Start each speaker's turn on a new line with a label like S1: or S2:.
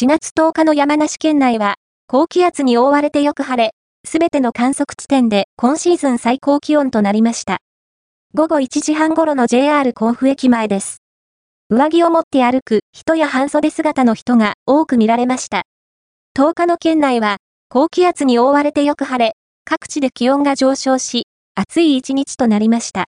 S1: 4月10日の山梨県内は、高気圧に覆われてよく晴れ、すべての観測地点で今シーズン最高気温となりました。午後1時半頃の JR 甲府駅前です。上着を持って歩く人や半袖姿の人が多く見られました。10日の県内は、高気圧に覆われてよく晴れ、各地で気温が上昇し、暑い一日となりました。